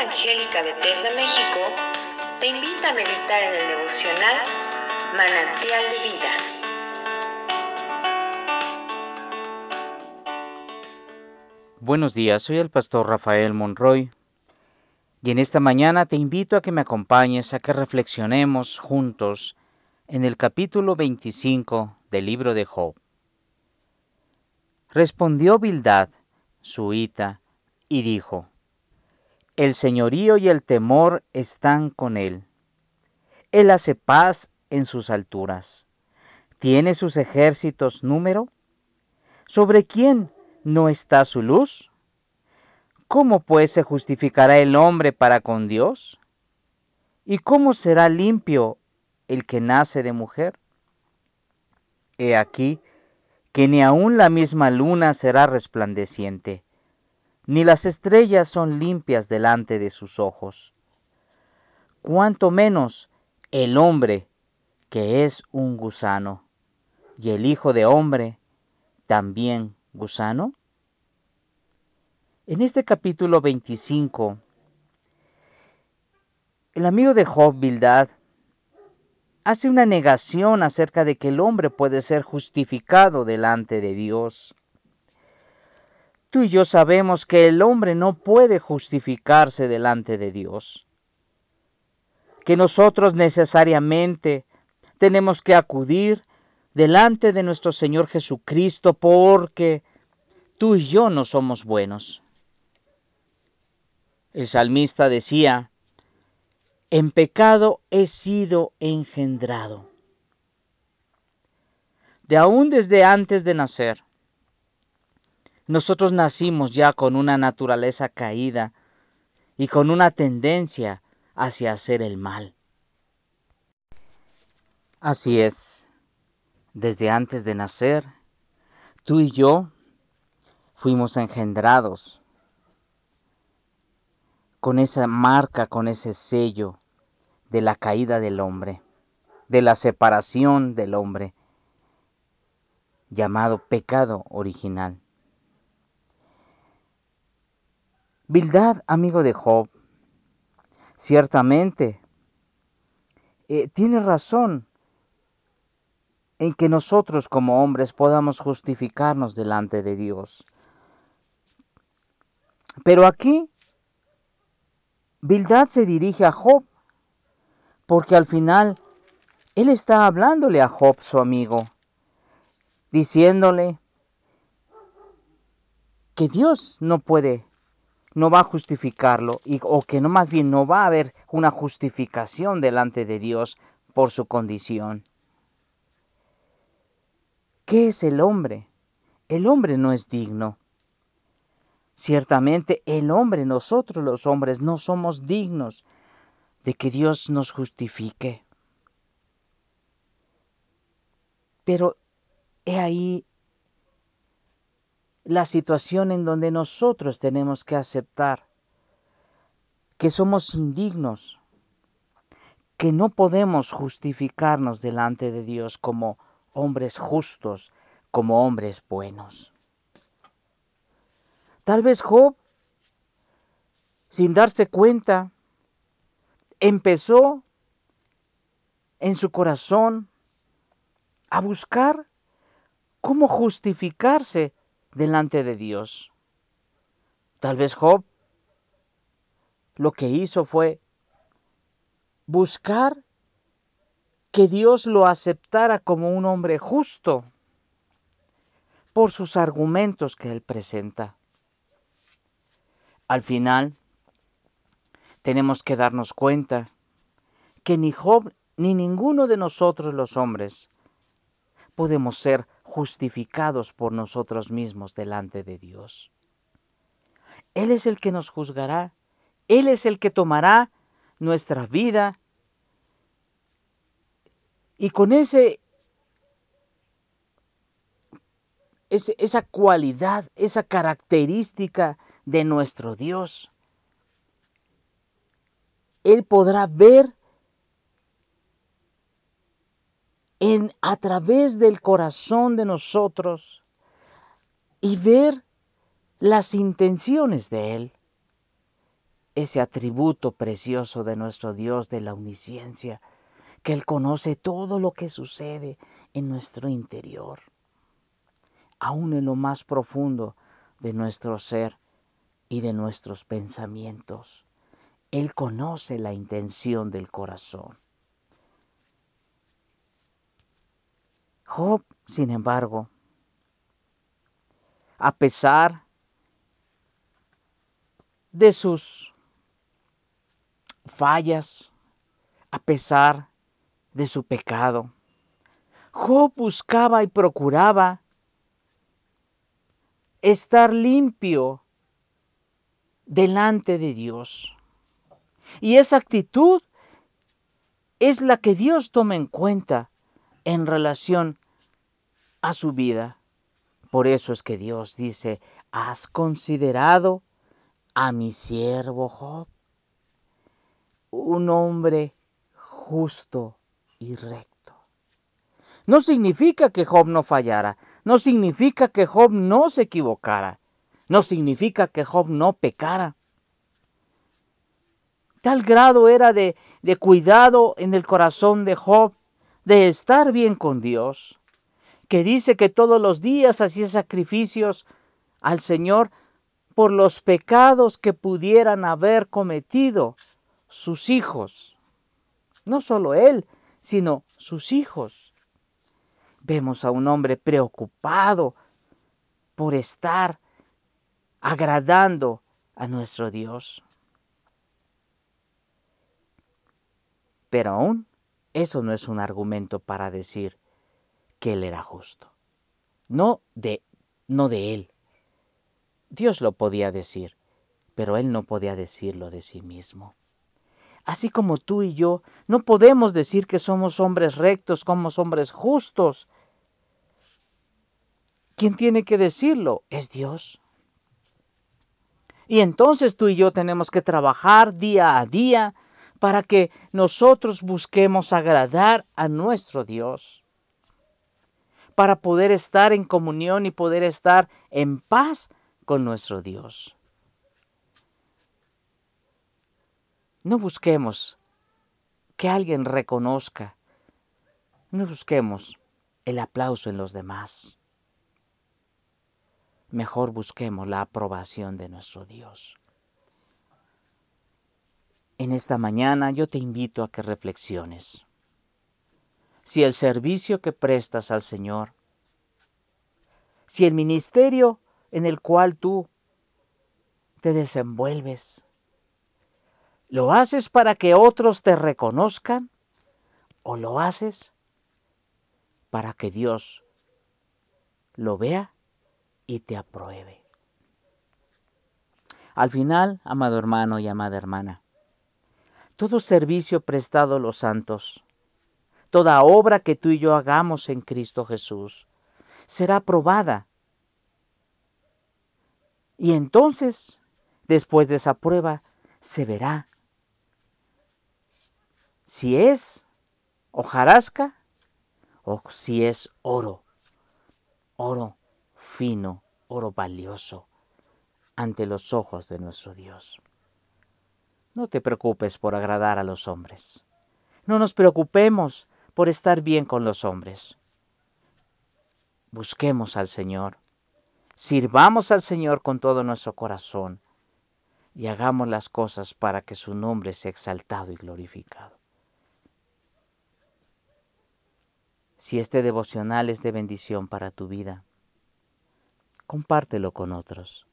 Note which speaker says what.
Speaker 1: Evangélica Bethesda México te invita a meditar en el devocional Manantial de Vida.
Speaker 2: Buenos días, soy el pastor Rafael Monroy y en esta mañana te invito a que me acompañes a que reflexionemos juntos en el capítulo 25 del libro de Job. Respondió Bildad, suita, y dijo, El señorío y el temor están con él. Él hace paz en sus alturas. ¿Tiene sus ejércitos número? ¿Sobre quién no está su luz? ¿Cómo pues se justificará el hombre para con Dios? ¿Y cómo será limpio el que nace de mujer? He aquí que ni aun la misma luna será resplandeciente, ni las estrellas son limpias delante de sus ojos. Cuanto menos el hombre, que es un gusano, y el Hijo de Hombre, también gusano. En este capítulo 25, el amigo de Job, Bildad, hace una negación acerca de que el hombre puede ser justificado delante de Dios. Tú y yo sabemos que el hombre no puede justificarse delante de Dios. Que nosotros necesariamente tenemos que acudir delante de nuestro Señor Jesucristo porque tú y yo no somos buenos. El salmista decía, en pecado he sido engendrado. De aún desde antes de nacer, nosotros nacimos ya con una naturaleza caída y con una tendencia hacia hacer el mal. Así es, desde antes de nacer, tú y yo fuimos engendrados con esa marca, con ese sello de la caída del hombre, de la separación del hombre, llamado pecado original. Bildad, amigo de Job, ciertamente eh, tiene razón en que nosotros como hombres podamos justificarnos delante de Dios. Pero aquí Bildad se dirige a Job, porque al final él está hablándole a Job, su amigo, diciéndole que Dios no puede, no va a justificarlo, y, o que no más bien no va a haber una justificación delante de Dios por su condición. ¿Qué es el hombre? El hombre no es digno. Ciertamente el hombre, nosotros los hombres, no somos dignos de que Dios nos justifique. Pero he ahí la situación en donde nosotros tenemos que aceptar que somos indignos, que no podemos justificarnos delante de Dios como hombres justos, como hombres buenos. Tal vez Job, sin darse cuenta, empezó en su corazón a buscar cómo justificarse delante de Dios. Tal vez Job lo que hizo fue buscar que Dios lo aceptara como un hombre justo por sus argumentos que él presenta. Al final, tenemos que darnos cuenta que ni Job ni ninguno de nosotros los hombres podemos ser justificados por nosotros mismos delante de Dios. Él es el que nos juzgará, Él es el que tomará nuestra vida y con ese, esa cualidad, esa característica de nuestro Dios. Él podrá ver en, a través del corazón de nosotros y ver las intenciones de Él. ese atributo precioso de nuestro Dios de la omnisciencia, que Él conoce todo lo que sucede en nuestro interior, aún en lo más profundo de nuestro ser y de nuestros pensamientos. Él conoce la intención del corazón. Job, sin embargo, a pesar de sus fallas, a pesar de su pecado, Job buscaba y procuraba estar limpio delante de Dios. Y esa actitud es la que Dios toma en cuenta en relación a su vida. Por eso es que Dios dice, ¿has considerado a mi siervo Job? Un hombre justo y recto. No significa que Job no fallara, no significa que Job no se equivocara, no significa que Job no pecara. Tal grado era de, de cuidado en el corazón de Job, de estar bien con Dios, que dice que todos los días hacía sacrificios al Señor por los pecados que pudieran haber cometido sus hijos. No solo él, sino sus hijos. Vemos a un hombre preocupado por estar agradando a nuestro Dios. Pero aún eso no es un argumento para decir que él era justo. No de, no de él. Dios lo podía decir, pero él no podía decirlo de sí mismo. Así como tú y yo no podemos decir que somos hombres rectos, somos hombres justos. ¿Quién tiene que decirlo? Es Dios. Y entonces tú y yo tenemos que trabajar día a día para que nosotros busquemos agradar a nuestro Dios, para poder estar en comunión y poder estar en paz con nuestro Dios. No busquemos que alguien reconozca, no busquemos el aplauso en los demás. Mejor busquemos la aprobación de nuestro Dios. En esta mañana yo te invito a que reflexiones. Si el servicio que prestas al Señor, si el ministerio en el cual tú te desenvuelves, ¿lo haces para que otros te reconozcan o lo haces para que Dios lo vea y te apruebe? Al final, amado hermano y amada hermana, todo servicio prestado a los santos, toda obra que tú y yo hagamos en Cristo Jesús, será aprobada. Y entonces, después de esa prueba, se verá si es hojarasca o si es oro, oro fino, oro valioso, ante los ojos de nuestro Dios. No te preocupes por agradar a los hombres. No nos preocupemos por estar bien con los hombres. Busquemos al Señor. Sirvamos al Señor con todo nuestro corazón y hagamos las cosas para que su nombre sea exaltado y glorificado. Si este devocional es de bendición para tu vida, compártelo con otros.